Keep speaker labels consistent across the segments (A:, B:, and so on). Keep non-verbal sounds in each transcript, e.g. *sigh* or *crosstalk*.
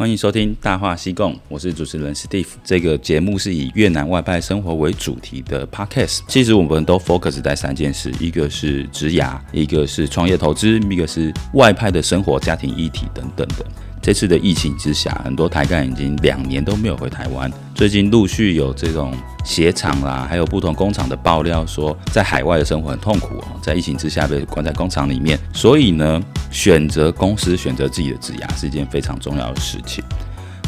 A: 欢迎收听《大话西贡》，我是主持人 Steve。这个节目是以越南外派生活为主题的 Podcast。其实我们都 focus 在三件事：一个是职涯，一个是创业投资，一个是外派的生活家庭议题等等的。这次的疫情之下，很多台干已经两年都没有回台湾。最近陆续有这种鞋厂啦，还有不同工厂的爆料说，在海外的生活很痛苦哦，在疫情之下被关在工厂里面。所以呢，选择公司、选择自己的职涯是一件非常重要的事情。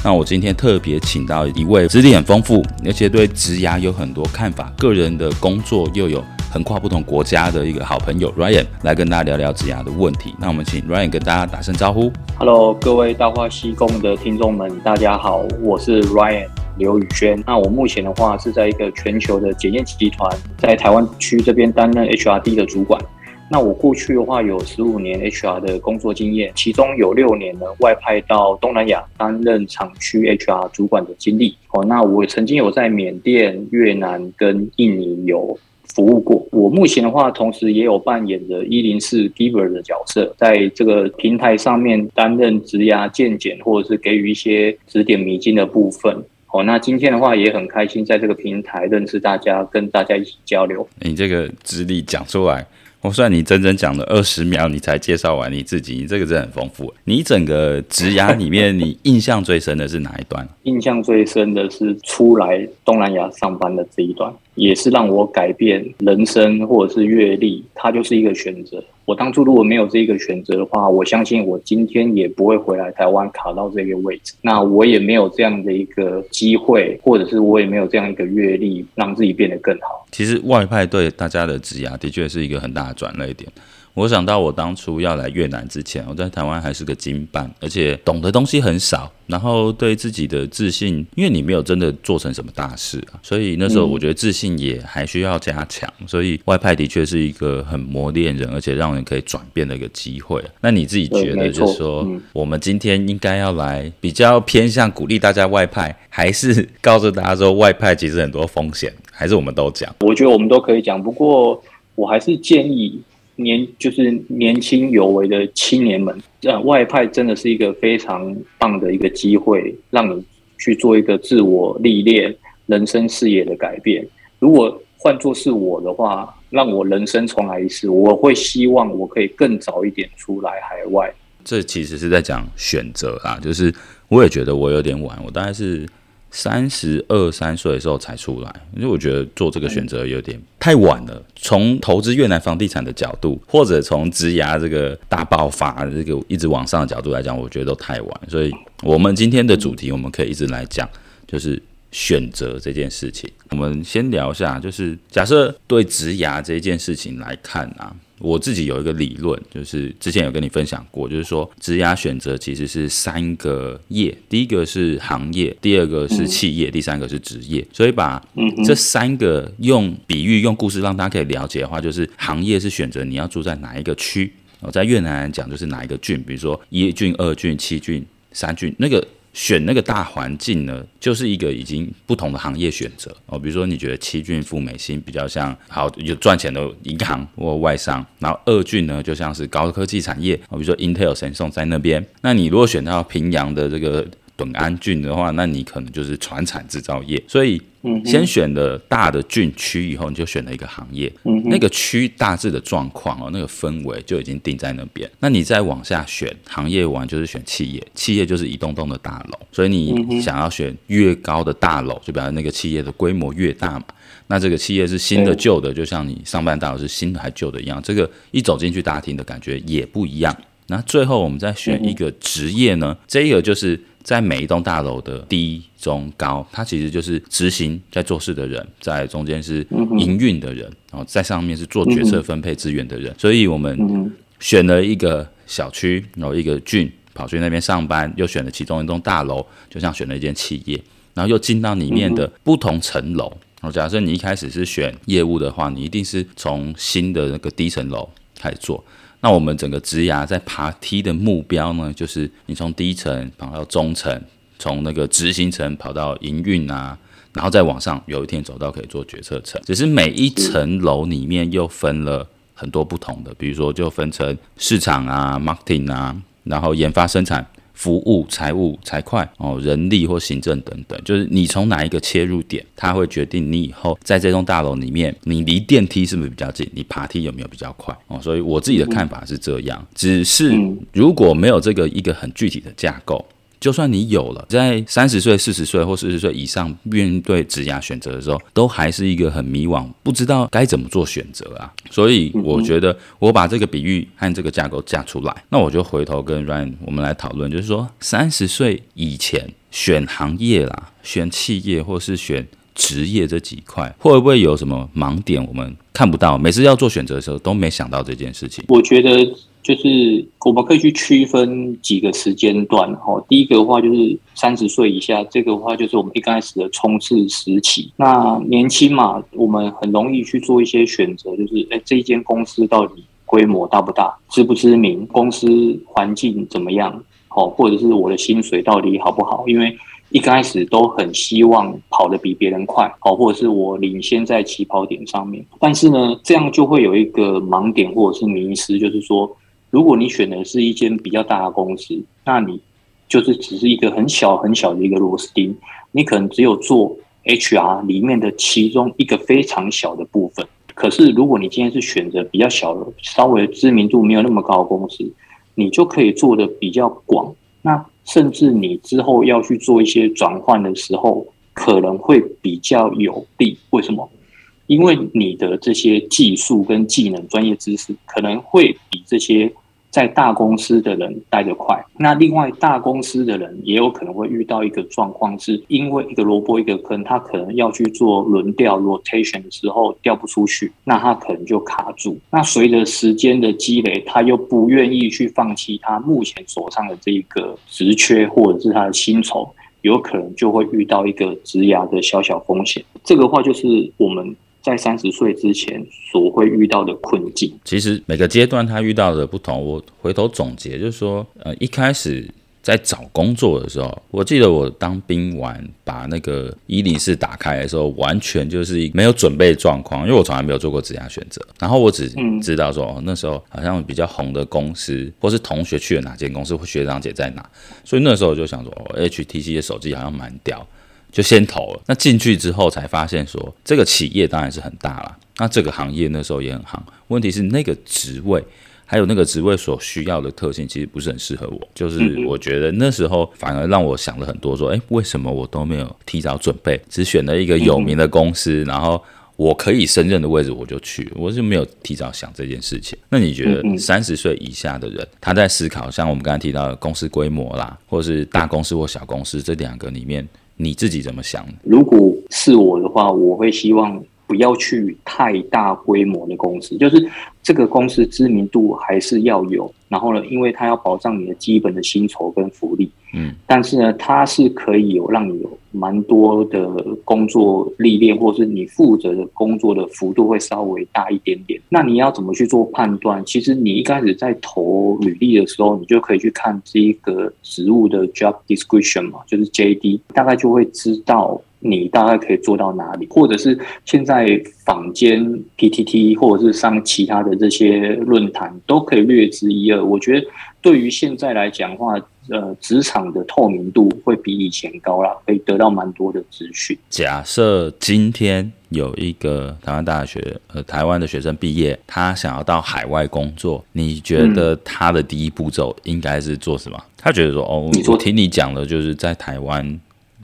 A: 那我今天特别请到一位资历很丰富，而且对职涯有很多看法，个人的工作又有。横跨不同国家的一个好朋友 Ryan 来跟大家聊聊职涯的问题。那我们请 Ryan 跟大家打声招呼。
B: Hello，各位大话西贡的听众们，大家好，我是 Ryan 刘宇轩。那我目前的话是在一个全球的检验集团，在台湾区这边担任 HRD 的主管。那我过去的话有十五年 HR 的工作经验，其中有六年呢外派到东南亚担任厂区 HR 主管的经历。哦，那我曾经有在缅甸、越南跟印尼有。服务过，我目前的话，同时也有扮演着一零四 Giver 的角色，在这个平台上面担任职涯健检，或者是给予一些指点迷津的部分。哦，那今天的话也很开心，在这个平台认识大家，跟大家一起交流。
A: 你这个资历讲出来。我算你整整讲了二十秒，你才介绍完你自己，你这个真的很丰富。你整个职涯里面，你印象最深的是哪一段？*laughs*
B: 印象最深的是出来东南亚上班的这一段，也是让我改变人生或者是阅历，它就是一个选择。我当初如果没有这一个选择的话，我相信我今天也不会回来台湾卡到这个位置。那我也没有这样的一个机会，或者是我也没有这样一个阅历，让自己变得更好。
A: 其实外派对大家的职涯的确是一个很大的转捩点。我想到我当初要来越南之前，我在台湾还是个经办，而且懂的东西很少，然后对自己的自信，因为你没有真的做成什么大事啊，所以那时候我觉得自信也还需要加强。所以外派的确是一个很磨练人，而且让人可以转变的一个机会。那你自己觉得，就是说，我们今天应该要来比较偏向鼓励大家外派，还是告诉大家说外派其实很多风险，还是我们都讲？
B: 我觉得我们都可以讲，不过我还是建议。年就是年轻有为的青年们，呃，外派真的是一个非常棒的一个机会，让你去做一个自我历练、人生视野的改变。如果换作是我的话，让我人生重来一次，我会希望我可以更早一点出来海外。
A: 这其实是在讲选择啊，就是我也觉得我有点晚，我大概是。三十二三岁的时候才出来，因为我觉得做这个选择有点太晚了。从投资越南房地产的角度，或者从职牙这个大爆发、这个一直往上的角度来讲，我觉得都太晚。所以，我们今天的主题我们可以一直来讲，就是选择这件事情。我们先聊一下，就是假设对职牙这件事情来看啊。我自己有一个理论，就是之前有跟你分享过，就是说职涯选择其实是三个业，第一个是行业，第二个是企业，第三个是职业。所以把这三个用比喻、用故事让大家可以了解的话，就是行业是选择你要住在哪一个区。我在越南讲就是哪一个郡，比如说一郡、二郡、七郡、三郡，那个。选那个大环境呢，就是一个已经不同的行业选择哦。比如说，你觉得七郡富美心比较像好有赚钱的银行或外商，然后二郡呢就像是高科技产业哦，比如说 Intel、神送在那边。那你如果选到平阳的这个顿安郡的话，那你可能就是船产制造业。所以。先选的大的郡区以后，你就选了一个行业，嗯那个区大致的状况哦，那个氛围就已经定在那边。那你再往下选行业完，就是选企业，企业就是一栋栋的大楼。所以你想要选越高的大楼，就表示那个企业的规模越大嘛。那这个企业是新的旧的，就像你上班大楼是新的还旧的一样，这个一走进去大厅的感觉也不一样。那最后我们再选一个职业呢，这个就是。在每一栋大楼的低、中、高，它其实就是执行在做事的人，在中间是营运的人，然后在上面是做决策分配资源的人。所以我们选了一个小区，然后一个郡，跑去那边上班，又选了其中一栋大楼，就像选了一间企业，然后又进到里面的不同层楼。然后假设你一开始是选业务的话，你一定是从新的那个低层楼开始做。那我们整个职涯在爬梯的目标呢，就是你从低层跑到中层，从那个执行层跑到营运啊，然后再往上，有一天走到可以做决策层。只是每一层楼里面又分了很多不同的，比如说就分成市场啊、marketing 啊，然后研发、生产、服务、财务、财会哦，人力或行政等等，就是你从哪一个切入点，它会决定你以后在这栋大楼里面，你离电梯是不是比较近，你爬梯有没有比较快哦。所以我自己的看法是这样，只是如果没有这个一个很具体的架构。就算你有了，在三十岁、四十岁或四十岁以上面对职业选择的时候，都还是一个很迷惘，不知道该怎么做选择啊。所以我觉得我把这个比喻和这个架构架出来，那我就回头跟 Ryan 我们来讨论，就是说三十岁以前选行业啦、选企业或是选职业这几块，会不会有什么盲点我们看不到？每次要做选择的时候都没想到这件事情。
B: 我觉得。就是我们可以去区分几个时间段，哈，第一个的话就是三十岁以下，这个的话就是我们一开始的冲刺时期。那年轻嘛，我们很容易去做一些选择，就是哎，这一间公司到底规模大不大，知不知名，公司环境怎么样，好，或者是我的薪水到底好不好？因为一开始都很希望跑得比别人快，好，或者是我领先在起跑点上面。但是呢，这样就会有一个盲点或者是迷失，就是说。如果你选的是一间比较大的公司，那你就是只是一个很小很小的一个螺丝钉，你可能只有做 HR 里面的其中一个非常小的部分。可是如果你今天是选择比较小的、稍微知名度没有那么高的公司，你就可以做的比较广。那甚至你之后要去做一些转换的时候，可能会比较有利。为什么？因为你的这些技术跟技能、专业知识可能会比这些。在大公司的人带得快，那另外大公司的人也有可能会遇到一个状况，是因为一个萝卜一个坑，他可能要去做轮调 rotation 的时候调不出去，那他可能就卡住。那随着时间的积累，他又不愿意去放弃他目前手上的这一个职缺或者是他的薪酬，有可能就会遇到一个职涯的小小风险。这个话就是我们。在三十岁之前所会遇到的困境，
A: 其实每个阶段他遇到的不同。我回头总结就是说，呃，一开始在找工作的时候，我记得我当兵完把那个一零四打开的时候，完全就是没有准备状况，因为我从来没有做过职业选择。然后我只知道说，那时候好像比较红的公司，或是同学去了哪间公司，或学长姐在哪，所以那时候我就想说，哦，HTC 的手机好像蛮屌。就先投了，那进去之后才发现说，这个企业当然是很大了，那这个行业那时候也很行。问题是那个职位，还有那个职位所需要的特性，其实不是很适合我。就是我觉得那时候反而让我想了很多，说，诶，为什么我都没有提早准备，只选了一个有名的公司，然后我可以胜任的位置我就去，我就没有提早想这件事情。那你觉得三十岁以下的人，他在思考，像我们刚才提到的公司规模啦，或者是大公司或小公司这两个里面？你自己怎么想？
B: 如果是我的话，我会希望不要去太大规模的公司，就是这个公司知名度还是要有。然后呢，因为它要保障你的基本的薪酬跟福利，嗯，但是呢，它是可以有让你有蛮多的工作历练，或是你负责的工作的幅度会稍微大一点点。那你要怎么去做判断？其实你一开始在投履历的时候，你就可以去看这一个职务的 job description 嘛，就是 JD，大概就会知道。你大概可以做到哪里，或者是现在坊间 PTT 或者是上其他的这些论坛都可以略知一二。我觉得对于现在来讲的话，呃，职场的透明度会比以前高了，可以得到蛮多的资讯。
A: 假设今天有一个台湾大学呃台湾的学生毕业，他想要到海外工作，你觉得他的第一步骤应该是做什么？嗯、他觉得说哦，我听你讲的就是在台湾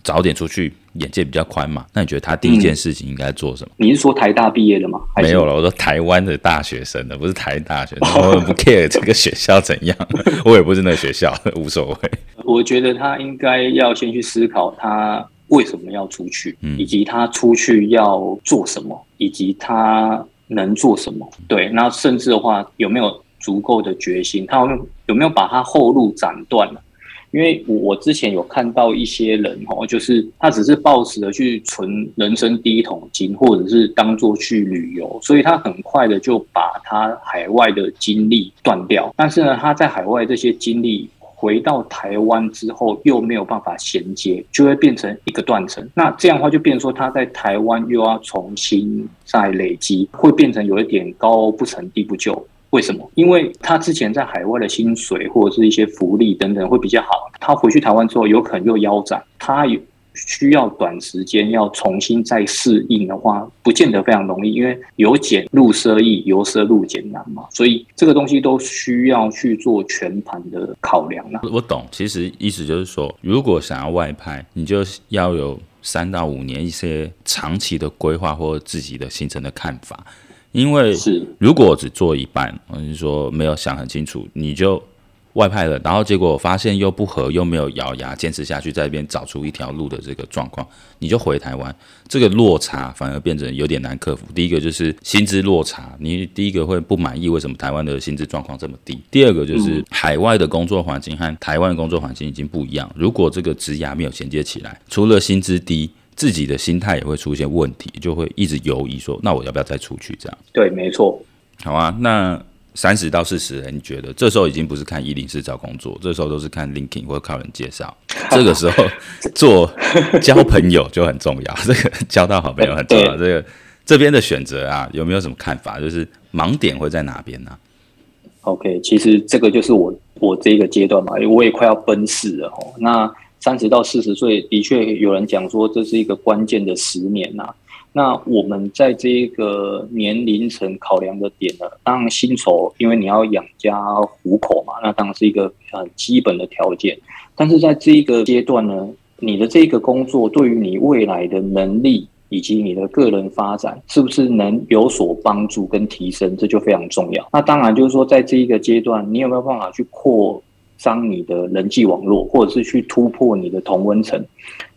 A: 早点出去。眼界比较宽嘛，那你觉得他第一件事情应该做什么？
B: 嗯、你是说台大毕业的吗？
A: 没有了，我说台湾的大学生的，不是台大学生，我不 care 这个学校怎样，*laughs* 我也不是那个学校，无所谓。
B: 我觉得他应该要先去思考他为什么要出去，以及他出去要做什么，以及他能做什么。对，那甚至的话有没有足够的决心？他有没有有没有把他后路斩断了？因为我之前有看到一些人哦，就是他只是抱持着去存人生第一桶金，或者是当做去旅游，所以他很快的就把他海外的经历断掉。但是呢，他在海外这些经历回到台湾之后，又没有办法衔接，就会变成一个断层。那这样的话，就变成说他在台湾又要重新再累积，会变成有一点高不成低不就。为什么？因为他之前在海外的薪水或者是一些福利等等会比较好，他回去台湾之后有可能又腰斩，他有需要短时间要重新再适应的话，不见得非常容易，因为由俭入奢易，由奢入俭难嘛，所以这个东西都需要去做全盘的考量了。
A: 我懂，其实意思就是说，如果想要外派，你就要有三到五年一些长期的规划或者自己的行程的看法。因为是如果只做一半，我是说没有想很清楚，你就外派了，然后结果发现又不合，又没有咬牙坚持下去，在一边找出一条路的这个状况，你就回台湾，这个落差反而变成有点难克服。第一个就是薪资落差，你第一个会不满意，为什么台湾的薪资状况这么低？第二个就是海外的工作环境和台湾的工作环境已经不一样，如果这个职涯没有衔接起来，除了薪资低。自己的心态也会出现问题，就会一直犹疑说：“那我要不要再出去？”这样
B: 对，没错。
A: 好啊，那三十到四十人，你觉得这时候已经不是看一零四找工作，这时候都是看 LinkedIn 或者靠人介绍。*laughs* 这个时候做交朋友就很重要，*laughs* 这个交到好朋友很重要。这个这边的选择啊，有没有什么看法？就是盲点会在哪边呢
B: ？OK，其实这个就是我我这个阶段嘛，因为我也快要奔四了哦。那三十到四十岁，的确有人讲说这是一个关键的十年呐、那我们在这个年龄层考量的点呢，当然薪酬，因为你要养家糊口嘛，那当然是一个很基本的条件。但是在这一个阶段呢，你的这个工作对于你未来的能力以及你的个人发展，是不是能有所帮助跟提升，这就非常重要。那当然就是说，在这一个阶段，你有没有办法去扩？张你的人际网络，或者是去突破你的同温层，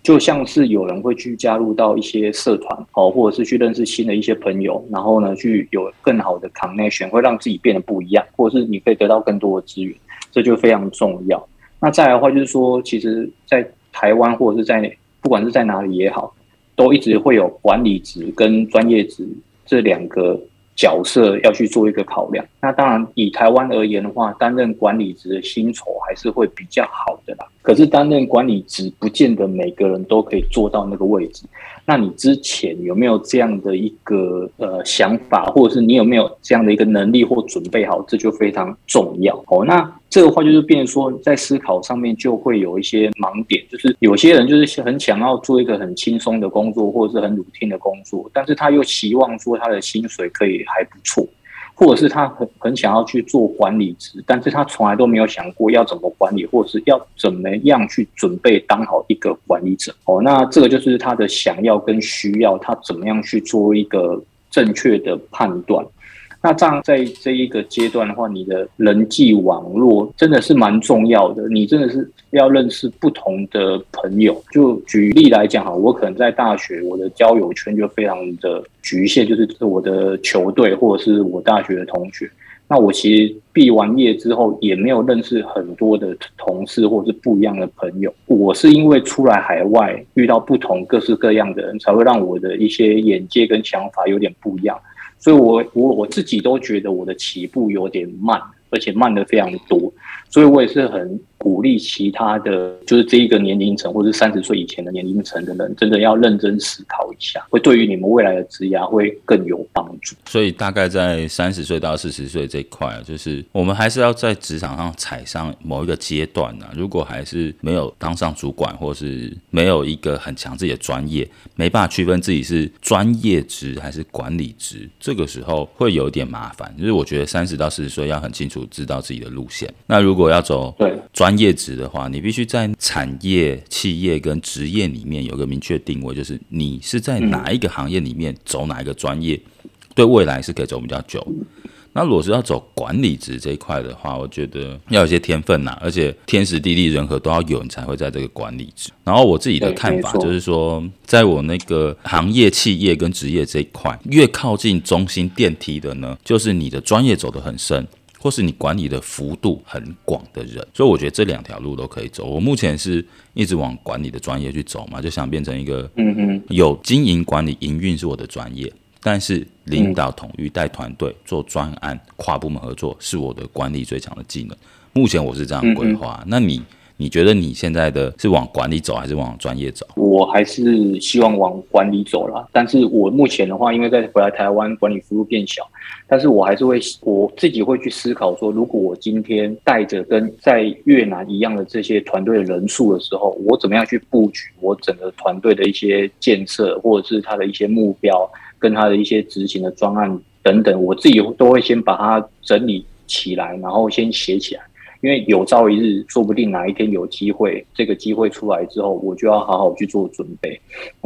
B: 就像是有人会去加入到一些社团，哦，或者是去认识新的一些朋友，然后呢，去有更好的 connection，会让自己变得不一样，或者是你可以得到更多的资源，这就非常重要。那再来的话，就是说，其实，在台湾或者是在不管是在哪里也好，都一直会有管理职跟专业职这两个。角色要去做一个考量，那当然以台湾而言的话，担任管理职的薪酬还是会比较好的啦。可是担任管理职，不见得每个人都可以做到那个位置。那你之前有没有这样的一个呃想法，或者是你有没有这样的一个能力或准备好，这就非常重要哦。那这个话就是变说，在思考上面就会有一些盲点，就是有些人就是很想要做一个很轻松的工作，或者是很露天的工作，但是他又希望说他的薪水可以还不错。或者是他很很想要去做管理职，但是他从来都没有想过要怎么管理，或者是要怎么样去准备当好一个管理者。哦，那这个就是他的想要跟需要，他怎么样去做一个正确的判断。那这样在这一个阶段的话，你的人际网络真的是蛮重要的。你真的是要认识不同的朋友。就举例来讲哈，我可能在大学，我的交友圈就非常的局限，就是我的球队或者是我大学的同学。那我其实毕完业之后，也没有认识很多的同事或者是不一样的朋友。我是因为出来海外，遇到不同各式各样的人，才会让我的一些眼界跟想法有点不一样。所以我，我我自己都觉得我的起步有点慢，而且慢的非常多，所以我也是很。鼓励其他的就是这一个年龄层，或者三十岁以前的年龄层的人，真的要认真思考一下，会对于你们未来的职涯会更有帮助。
A: 所以大概在三十岁到四十岁这一块，就是我们还是要在职场上踩上某一个阶段呢。如果还是没有当上主管，或是没有一个很强自己的专业，没办法区分自己是专业职还是管理职，这个时候会有点麻烦。就是我觉得三十到四十岁要很清楚知道自己的路线。那如果要走对专专业职的话，你必须在产业、企业跟职业里面有个明确定位，就是你是在哪一个行业里面走哪一个专业，对未来是可以走比较久。那如果是要走管理职这一块的话，我觉得要有些天分呐、而且天时地利人和都要有，你才会在这个管理职。然后我自己的看法就是说，在我那个行业、企业跟职业这一块，越靠近中心电梯的呢，就是你的专业走得很深。或是你管理的幅度很广的人，所以我觉得这两条路都可以走。我目前是一直往管理的专业去走嘛，就想变成一个，嗯嗯，有经营管理营运是我的专业，但是领导统御带团队做专案跨部门合作是我的管理最强的技能。目前我是这样规划，那你？你觉得你现在的是往管理走，还是往专业走？
B: 我还是希望往管理走啦。但是我目前的话，因为在回来台湾，管理幅度变小，但是我还是会我自己会去思考说，如果我今天带着跟在越南一样的这些团队的人数的时候，我怎么样去布局我整个团队的一些建设，或者是他的一些目标，跟他的一些执行的专案等等，我自己都会先把它整理起来，然后先写起来。因为有朝一日，说不定哪一天有机会，这个机会出来之后，我就要好好去做准备。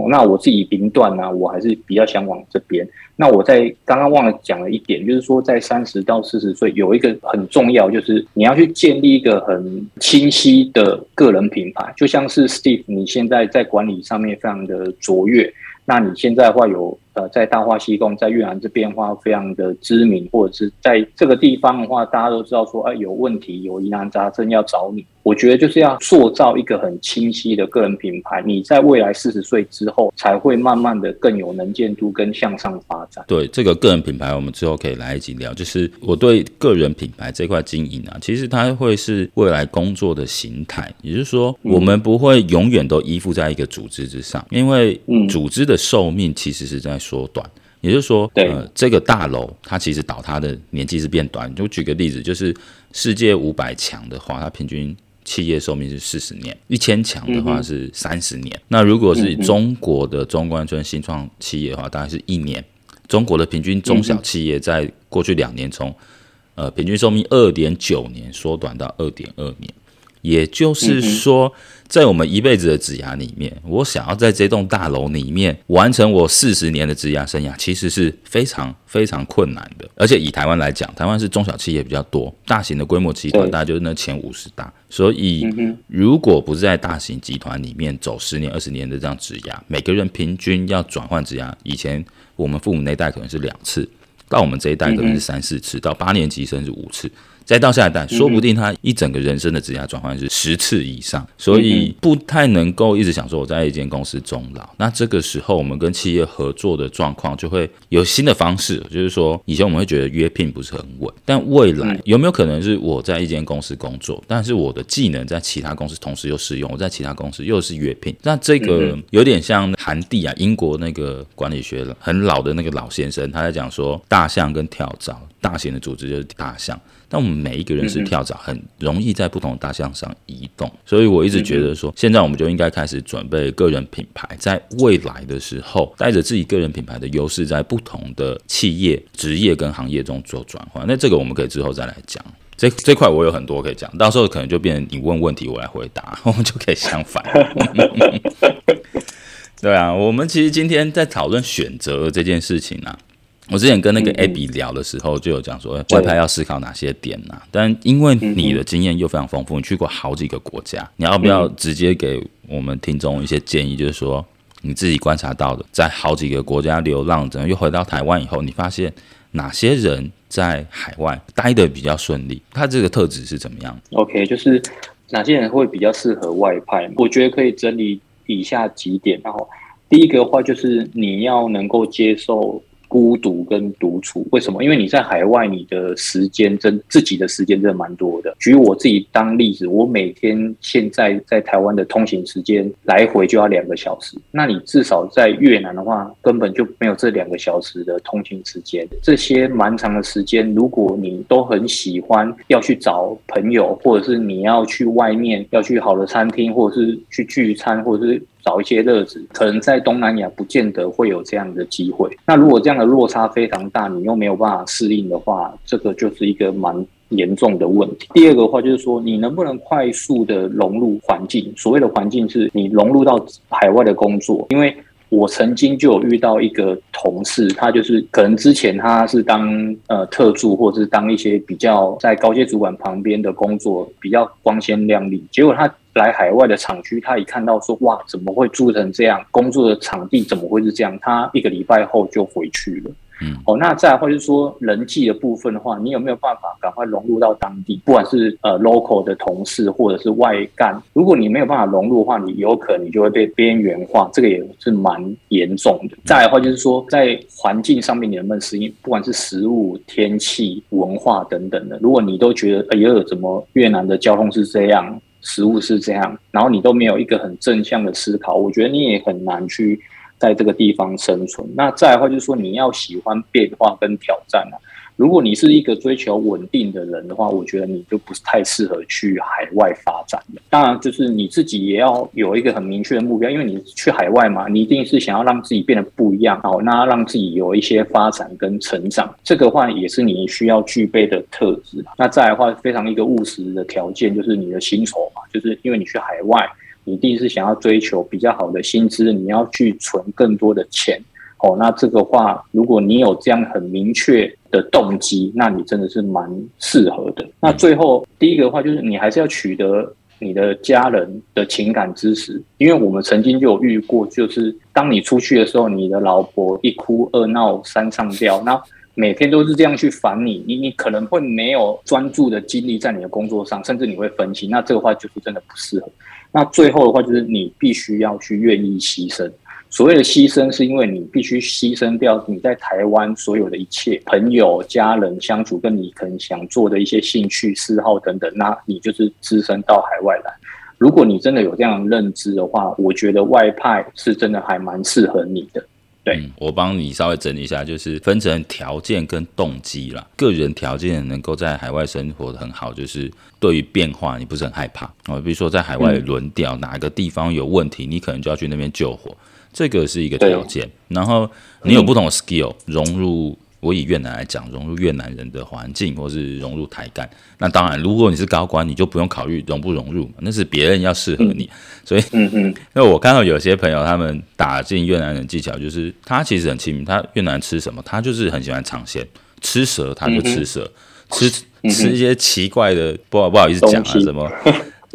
B: 那我自己评断呢，我还是比较想往这边。那我在刚刚忘了讲了一点，就是说在三十到四十岁有一个很重要，就是你要去建立一个很清晰的个人品牌，就像是 Steve，你现在在管理上面非常的卓越。那你现在的话有呃，在大话西贡在越南这边的话非常的知名，或者是在这个地方的话，大家都知道说，哎，有问题有疑难杂症要找你。我觉得就是要塑造一个很清晰的个人品牌，你在未来四十岁之后才会慢慢的更有能见度跟向上发展。
A: 对这个个人品牌，我们之后可以来一起聊。就是我对个人品牌这块经营啊，其实它会是未来工作的形态，也就是说，我们不会永远都依附在一个组织之上，因为组织的寿命其实是在缩短。也就是说，呃，这个大楼它其实倒塌的年纪是变短。就举个例子，就是世界五百强的话，它平均企业寿命是四十年；一千强的话是三十年。那如果是中国的中关村新创企业的话，大概是一年。中国的平均中小企业在过去两年从呃平均寿命二点九年缩短到二点二年。也就是说，在我们一辈子的职涯里面，我想要在这栋大楼里面完成我四十年的职涯生涯，其实是非常非常困难的。而且以台湾来讲，台湾是中小企业比较多，大型的规模集团大概就是那前五十大。所以，如果不是在大型集团里面走十年、二十年的这样职涯，每个人平均要转换职涯，以前我们父母那代可能是两次，到我们这一代可能是三四次，到八年级甚至五次。再到下一代，说不定他一整个人生的职业转换是十次以上，所以不太能够一直想说我在一间公司终老。那这个时候，我们跟企业合作的状况就会有新的方式，就是说以前我们会觉得约聘不是很稳，但未来有没有可能是我在一间公司工作，但是我的技能在其他公司同时又适用，我在其他公司又是约聘？那这个有点像韩帝啊，英国那个管理学很老的那个老先生，他在讲说大象跟跳蚤，大型的组织就是大象。但我们每一个人是跳蚤，很容易在不同大象上移动，所以我一直觉得说，现在我们就应该开始准备个人品牌，在未来的时候，带着自己个人品牌的优势，在不同的企业、职业跟行业中做转换。那这个我们可以之后再来讲。这这块我有很多可以讲，到时候可能就变成你问问题，我来回答，我们就可以相反。对啊，我们其实今天在讨论选择这件事情啊。我之前跟那个 Abby 聊的时候，就有讲说外派要思考哪些点呐、啊？但因为你的经验又非常丰富，你去过好几个国家，你要不要直接给我们听众一些建议？就是说你自己观察到的，在好几个国家流浪着，又回到台湾以后，你发现哪些人在海外待的比较顺利？他这个特质是怎么样
B: ？OK，就是哪些人会比较适合外派？我觉得可以整理以下几点。然后第一个的话，就是你要能够接受。孤独跟独处，为什么？因为你在海外，你的时间真自己的时间真的蛮多的。举我自己当例子，我每天现在在台湾的通行时间来回就要两个小时，那你至少在越南的话，根本就没有这两个小时的通勤时间。这些蛮长的时间，如果你都很喜欢要去找朋友，或者是你要去外面要去好的餐厅，或者是去聚餐，或者是。找一些乐子，可能在东南亚不见得会有这样的机会。那如果这样的落差非常大，你又没有办法适应的话，这个就是一个蛮严重的问题。第二个话就是说，你能不能快速的融入环境？所谓的环境是你融入到海外的工作，因为。我曾经就有遇到一个同事，他就是可能之前他是当呃特助，或者是当一些比较在高阶主管旁边的工作，比较光鲜亮丽。结果他来海外的厂区，他一看到说，哇，怎么会住成这样？工作的场地怎么会是这样？他一个礼拜后就回去了。嗯，哦，那再来或者是说人际的部分的话，你有没有办法赶快融入到当地？不管是呃 local 的同事或者是外干，如果你没有办法融入的话，你有可能你就会被边缘化，这个也是蛮严重的。再来的话就是说，在环境上面你能不能适应？不管是食物、天气、文化等等的，如果你都觉得哎呦，怎么越南的交通是这样？食物是这样，然后你都没有一个很正向的思考，我觉得你也很难去在这个地方生存。那再来的话就是说，你要喜欢变化跟挑战啊。如果你是一个追求稳定的人的话，我觉得你就不是太适合去海外发展的。当然，就是你自己也要有一个很明确的目标，因为你去海外嘛，你一定是想要让自己变得不一样，好，那让自己有一些发展跟成长，这个话也是你需要具备的特质。那再来的话，非常一个务实的条件就是你的薪酬，就是因为你去海外，你一定是想要追求比较好的薪资，你要去存更多的钱。哦，那这个话，如果你有这样很明确的动机，那你真的是蛮适合的。那最后第一个的话，就是你还是要取得你的家人的情感支持，因为我们曾经就有遇过，就是当你出去的时候，你的老婆一哭二闹三上吊，那每天都是这样去烦你，你你可能会没有专注的精力在你的工作上，甚至你会分心，那这个话就是真的不适合。那最后的话，就是你必须要去愿意牺牲。所谓的牺牲，是因为你必须牺牲掉你在台湾所有的一切，朋友、家人相处，跟你可能想做的一些兴趣嗜好等等，那你就是只身到海外来。如果你真的有这样认知的话，我觉得外派是真的还蛮适合你的。对，
A: 嗯，我帮你稍微整理一下，就是分成条件跟动机啦。个人条件能够在海外生活的很好，就是对于变化你不是很害怕啊。比如说在海外轮调，哪个地方有问题，你可能就要去那边救火。这个是一个条件，然后你有不同的 skill 融入，我以越南来讲，融入越南人的环境，或是融入台干。那当然，如果你是高官，你就不用考虑融不融入，那是别人要适合你。所以，嗯嗯，*laughs* 因为我看到有些朋友他们打进越南人技巧，就是他其实很亲民，他越南吃什么，他就是很喜欢尝鲜，吃蛇他就吃蛇，吃吃一些奇怪的，不好不好意思讲啊什么。*laughs*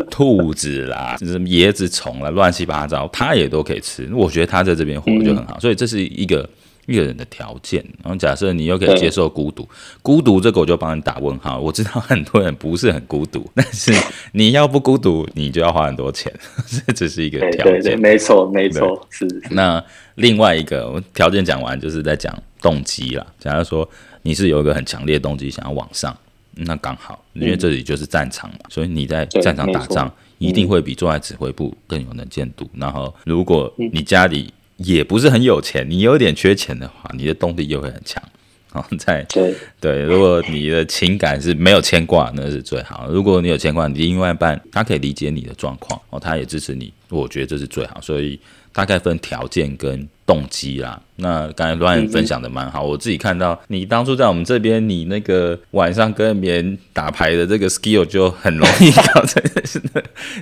A: *laughs* 兔子啦，什么椰子虫啦，乱七八糟，他也都可以吃。我觉得他在这边活得就很好，嗯、所以这是一个一个人的条件。然后假设你又可以接受孤独，孤独这个我就帮你打问号。我知道很多人不是很孤独，*laughs* 但是你要不孤独，你就要花很多钱，*laughs* 这只是一个条件。
B: 没错，没错，是。
A: 那另外一个我条件讲完，就是在讲动机啦。假如说你是有一个很强烈的动机想要往上。那刚好，因为这里就是战场嘛，嗯、所以你在战场打仗一定会比坐在指挥部更有能见度。嗯、然后，如果你家里也不是很有钱，你有点缺钱的话，你的动力又会很强。然 *laughs* 后在对对，如果你的情感是没有牵挂，那是最好。如果你有牵挂，你另外一半他可以理解你的状况，哦，他也支持你，我觉得这是最好。所以大概分条件跟动机啦。那刚才 Ryan 分享的蛮好，我自己看到你当初在我们这边，你那个晚上跟别人打牌的这个 skill 就很容易搞成。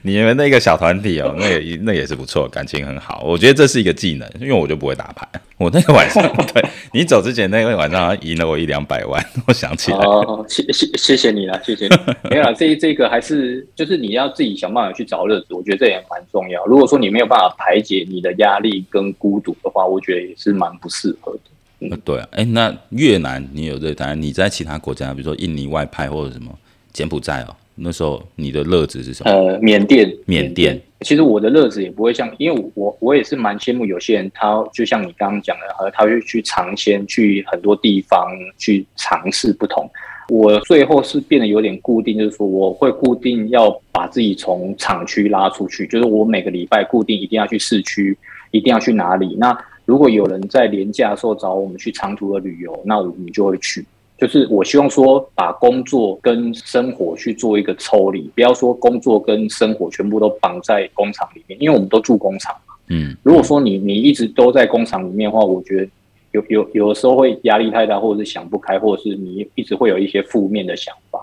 A: 你们那个小团体哦，那也 *laughs* 那也是不错，感情很好。我觉得这是一个技能，因为我就不会打牌。我那个晚上，*laughs* 对你走之前那个晚上，赢了我一两百万。我想起来
B: 哦，谢谢谢谢你了，谢谢你。没有啦，这这个还是就是你要自己想办法去找乐子，我觉得这也蛮重要。如果说你没有办法排解你的压力跟孤独的话，我觉得也是蛮。不适合的。
A: 嗯，对啊，哎，那越南你有这个答案？你在其他国家，比如说印尼外派或者什么柬埔寨哦，那时候你的乐子是什么？
B: 呃，缅甸，
A: 缅甸。
B: 其实我的乐子也不会像，因为我我也是蛮羡慕有些人，他就像你刚刚讲的，和他会去尝鲜，去很多地方去尝试不同。我最后是变得有点固定，就是说我会固定要把自己从厂区拉出去，就是我每个礼拜固定一定要去市区，一定要去哪里那。如果有人在连假的时候找我们去长途的旅游，那我们就会去。就是我希望说，把工作跟生活去做一个抽离，不要说工作跟生活全部都绑在工厂里面，因为我们都住工厂嘛。嗯，如果说你你一直都在工厂里面的话，我觉得有有有的时候会压力太大，或者是想不开，或者是你一直会有一些负面的想法。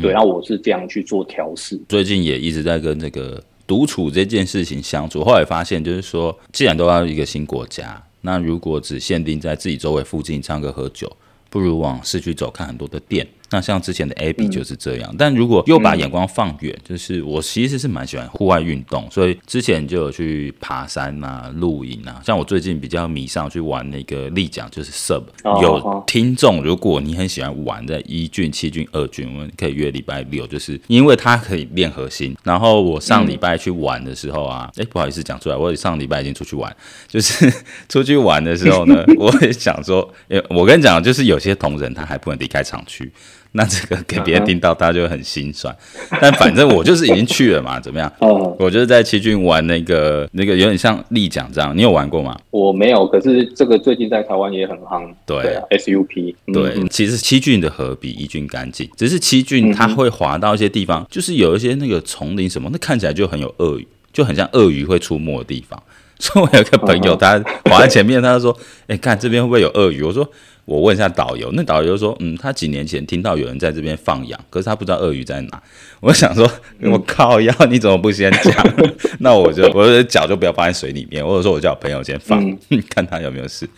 B: 对，然后我是这样去做调试。
A: 最近也一直在跟这个。独处这件事情相处，后来发现就是说，既然都要一个新国家，那如果只限定在自己周围附近唱歌喝酒，不如往市区走，看很多的店。那像之前的 Abby 就是这样，嗯、但如果又把眼光放远，就是我其实是蛮喜欢户外运动，所以之前就有去爬山啊、露营啊。像我最近比较迷上去玩那个立桨，就是 Sub。有听众，如果你很喜欢玩在一郡、七郡、二郡，我们可以约礼拜六，就是因为它可以练核心。然后我上礼拜去玩的时候啊，哎、嗯，不好意思讲出来，我上礼拜已经出去玩，就是 *laughs* 出去玩的时候呢，*laughs* 我也想说，哎，我跟你讲，就是有些同仁他还不能离开厂区。那这个给别人听到，他就很心酸。但反正我就是已经去了嘛，怎么样？*laughs* 哦，我就是在七郡玩那个那个有点像立桨这样，你有玩过吗？
B: 我没有，可是这个最近在台湾也很夯。对，，SUP。
A: 对，嗯、其实七郡的河比一郡干净，只是七郡它会滑到一些地方，嗯、就是有一些那个丛林什么，那看起来就很有鳄鱼，就很像鳄鱼会出没的地方。*laughs* 所以我有一个朋友，他滑在前面，他就说：“哎、欸，看这边会不会有鳄鱼？”我说。我问一下导游，那导游说，嗯，他几年前听到有人在这边放羊，可是他不知道鳄鱼在哪。我想说，我靠要，你怎么不先讲？*laughs* 那我就我的脚就不要放在水里面，*laughs* 或者说我叫我朋友先放，嗯、*laughs* 看他有没有事。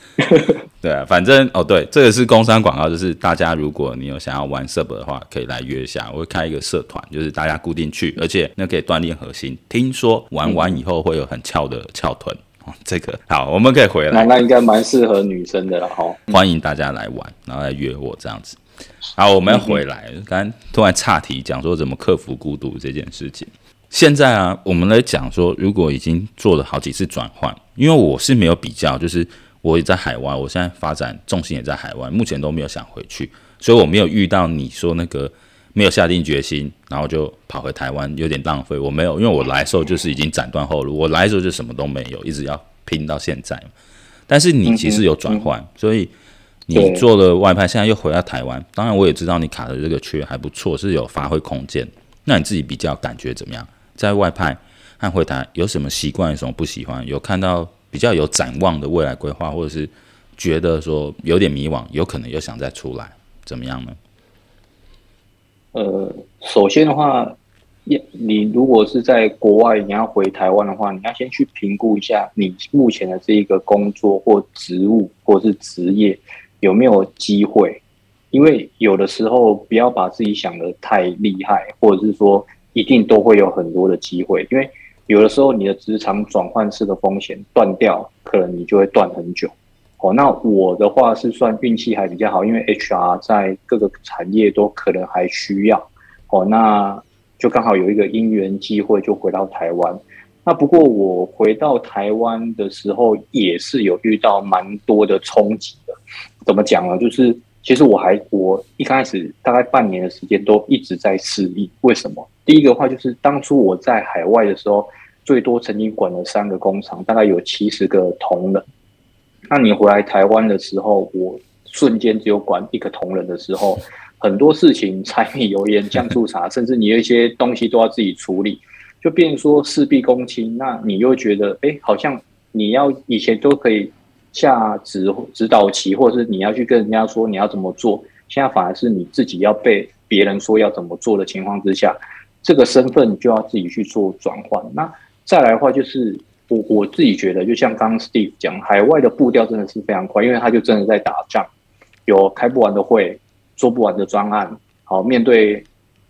A: 对啊，反正哦，对，这个是工商广告，就是大家如果你有想要玩 sub 的话，可以来约一下，我会开一个社团，就是大家固定去，而且那可以锻炼核心。听说玩完以后会有很翘的翘臀。*laughs* 这个好，我们可以回来。
B: 那那应该蛮适合女生的了哈。*laughs*
A: 欢迎大家来玩，然后来约我这样子。好，我们要回来。刚刚突然岔题，讲说怎么克服孤独这件事情。现在啊，我们来讲说，如果已经做了好几次转换，因为我是没有比较，就是我也在海外，我现在发展重心也在海外，目前都没有想回去，所以我没有遇到你说那个。没有下定决心，然后就跑回台湾，有点浪费。我没有，因为我来的时候就是已经斩断后路，我来的时候就什么都没有，一直要拼到现在。但是你其实有转换，嗯嗯、所以你做了外派，现在又回到台湾。当然，我也知道你卡的这个缺还不错，是有发挥空间。那你自己比较感觉怎么样？在外派和回台有什么习惯，有什么不喜欢？有看到比较有展望的未来规划，或者是觉得说有点迷惘，有可能又想再出来，怎么样呢？
B: 呃，首先的话，你你如果是在国外，你要回台湾的话，你要先去评估一下你目前的这一个工作或职务或是职业有没有机会。因为有的时候不要把自己想得太厉害，或者是说一定都会有很多的机会。因为有的时候你的职场转换式的风险断掉，可能你就会断很久。哦，那我的话是算运气还比较好，因为 HR 在各个产业都可能还需要。哦，那就刚好有一个因缘机会，就回到台湾。那不过我回到台湾的时候，也是有遇到蛮多的冲击的。怎么讲呢？就是其实我还我一开始大概半年的时间都一直在适应。为什么？第一个话就是当初我在海外的时候，最多曾经管了三个工厂，大概有七十个同仁。那你回来台湾的时候，我瞬间只有管一个同仁的时候，很多事情柴米油盐酱醋茶，*laughs* 甚至你有一些东西都要自己处理，就变成说事必躬亲。那你又觉得，哎，好像你要以前都可以下指指导棋，或者是你要去跟人家说你要怎么做，现在反而是你自己要被别人说要怎么做的情况之下，这个身份就要自己去做转换。那再来的话就是。我我自己觉得，就像刚刚 Steve 讲，海外的步调真的是非常快，因为他就真的在打仗，有开不完的会，做不完的专案，好面对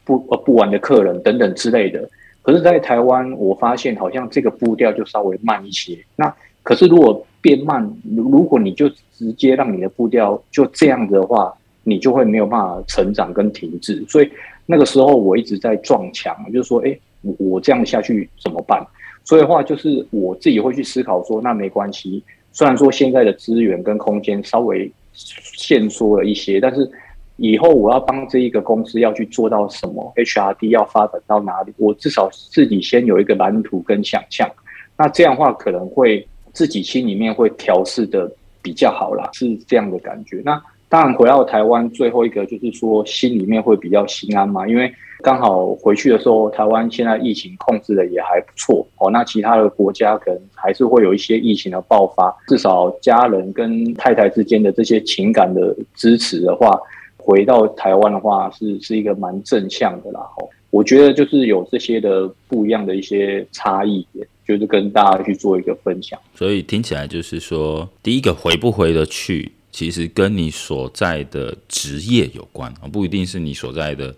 B: 不呃不完的客人等等之类的。可是，在台湾，我发现好像这个步调就稍微慢一些。那可是如果变慢，如果你就直接让你的步调就这样子的话，你就会没有办法成长跟停滞。所以那个时候我一直在撞墙，就是说，哎，我这样下去怎么办？所以的话，就是我自己会去思考说，那没关系。虽然说现在的资源跟空间稍微限缩了一些，但是以后我要帮这一个公司要去做到什么，HRD 要发展到哪里，我至少自己先有一个蓝图跟想象。那这样的话，可能会自己心里面会调试的比较好啦，是这样的感觉。那当然回到台湾，最后一个就是说心里面会比较心安嘛，因为。刚好回去的时候，台湾现在疫情控制的也还不错哦。那其他的国家可能还是会有一些疫情的爆发，至少家人跟太太之间的这些情感的支持的话，回到台湾的话是是一个蛮正向的啦。哦，我觉得就是有这些的不一样的一些差异点，就是跟大家去做一个分享。
A: 所以听起来就是说，第一个回不回得去，其实跟你所在的职业有关啊，不一定是你所在的。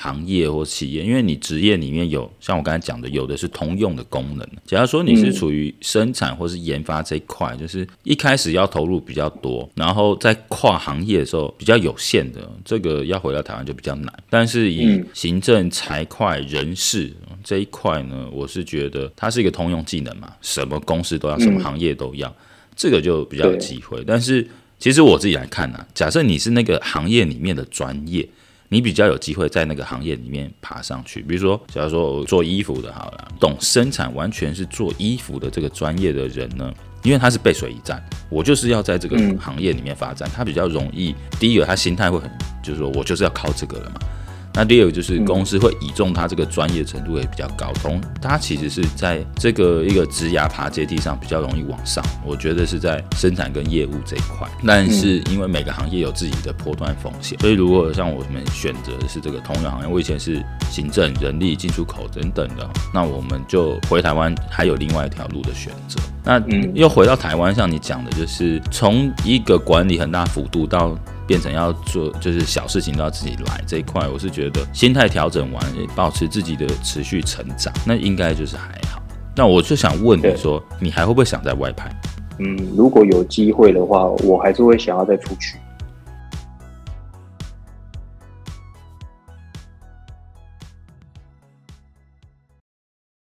A: 行业或企业，因为你职业里面有像我刚才讲的，有的是通用的功能。假如说你是处于生产或是研发这一块，就是一开始要投入比较多，然后在跨行业的时候比较有限的，这个要回到台湾就比较难。但是以行政、财会、人事这一块呢，我是觉得它是一个通用技能嘛，什么公司都要，什么行业都要，这个就比较有机会。但是其实我自己来看呢，假设你是那个行业里面的专业。你比较有机会在那个行业里面爬上去。比如说，假如说我做衣服的，好了，懂生产，完全是做衣服的这个专业的人呢，因为他是背水一战，我就是要在这个行业里面发展，他比较容易。第一个，他心态会很，就是说我就是要靠这个了嘛。那第二个就是公司会倚重他这个专业程度也比较高，同他其实是在这个一个职涯爬阶梯上比较容易往上。我觉得是在生产跟业务这一块，但是因为每个行业有自己的波段风险，所以如果像我们选择的是这个通用行业，我以前是行政、人力、进出口等等的，那我们就回台湾还有另外一条路的选择。那又回到台湾，像你讲的，就是从一个管理很大幅度到。变成要做，就是小事情都要自己来这一块，我是觉得心态调整完，保持自己的持续成长，那应该就是还好。那我就想问你说，你还会不会想在外派？
B: 嗯，如果有机会的话，我还是会想要再出去。